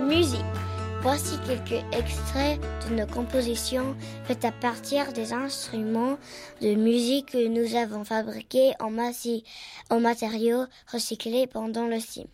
Musique. Voici quelques extraits de nos compositions faites à partir des instruments de musique que nous avons fabriqués en, en matériaux recyclés pendant le CIM.